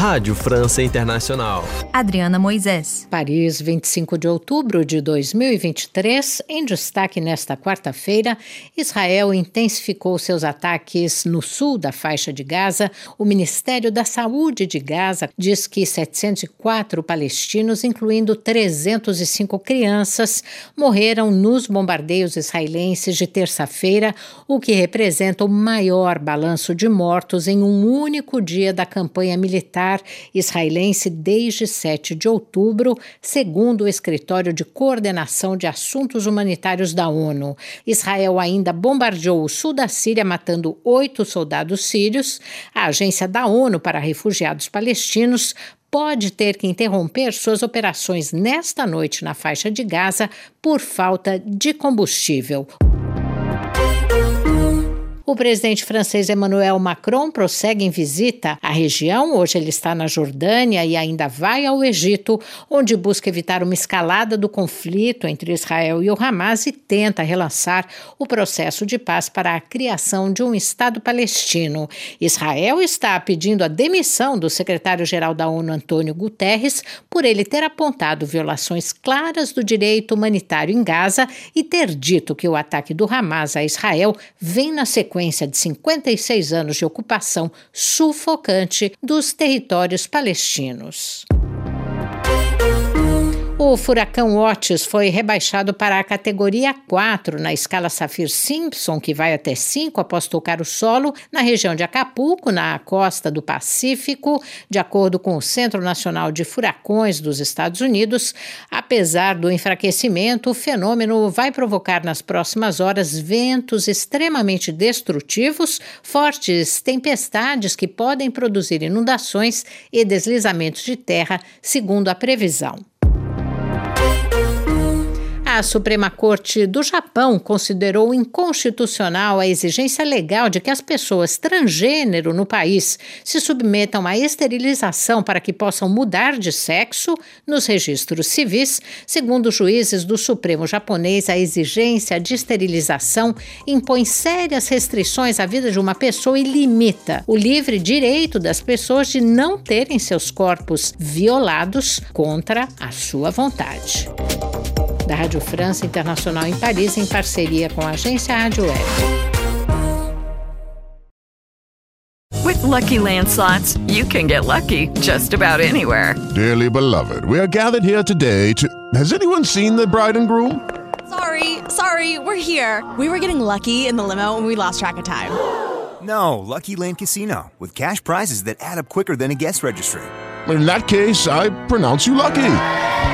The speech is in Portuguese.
Rádio França Internacional. Adriana Moisés. Paris, 25 de outubro de 2023. Em destaque nesta quarta-feira, Israel intensificou seus ataques no sul da faixa de Gaza. O Ministério da Saúde de Gaza diz que 704 palestinos, incluindo 305 crianças, morreram nos bombardeios israelenses de terça-feira, o que representa o maior balanço de mortos em um único dia da campanha militar israelense desde 7 de outubro, segundo o Escritório de Coordenação de Assuntos Humanitários da ONU. Israel ainda bombardeou o sul da Síria, matando oito soldados sírios. A Agência da ONU para Refugiados Palestinos pode ter que interromper suas operações nesta noite na faixa de Gaza por falta de combustível. O presidente francês Emmanuel Macron prossegue em visita à região. Hoje ele está na Jordânia e ainda vai ao Egito, onde busca evitar uma escalada do conflito entre Israel e o Hamas e tenta relançar o processo de paz para a criação de um Estado palestino. Israel está pedindo a demissão do secretário-geral da ONU, Antônio Guterres, por ele ter apontado violações claras do direito humanitário em Gaza e ter dito que o ataque do Hamas a Israel vem na sequência sequência de 56 anos de ocupação sufocante dos territórios palestinos. O furacão Otis foi rebaixado para a categoria 4 na escala Saffir-Simpson, que vai até 5 após tocar o solo na região de Acapulco, na costa do Pacífico, de acordo com o Centro Nacional de Furacões dos Estados Unidos. Apesar do enfraquecimento, o fenômeno vai provocar nas próximas horas ventos extremamente destrutivos, fortes tempestades que podem produzir inundações e deslizamentos de terra, segundo a previsão. A Suprema Corte do Japão considerou inconstitucional a exigência legal de que as pessoas transgênero no país se submetam à esterilização para que possam mudar de sexo nos registros civis. Segundo juízes do Supremo japonês, a exigência de esterilização impõe sérias restrições à vida de uma pessoa e limita o livre direito das pessoas de não terem seus corpos violados contra a sua vontade da Rádio França Internacional em Paris, em parceria com a agência Rádio Web. With lucky landslots, you can get lucky just about anywhere. Dearly beloved, we are gathered here today to. Has anyone seen the bride and groom? Sorry, sorry, we're here. We were getting lucky in the limo and we lost track of time. No, Lucky Land Casino, with cash prizes that add up quicker than a guest registry. In that case, I pronounce you lucky.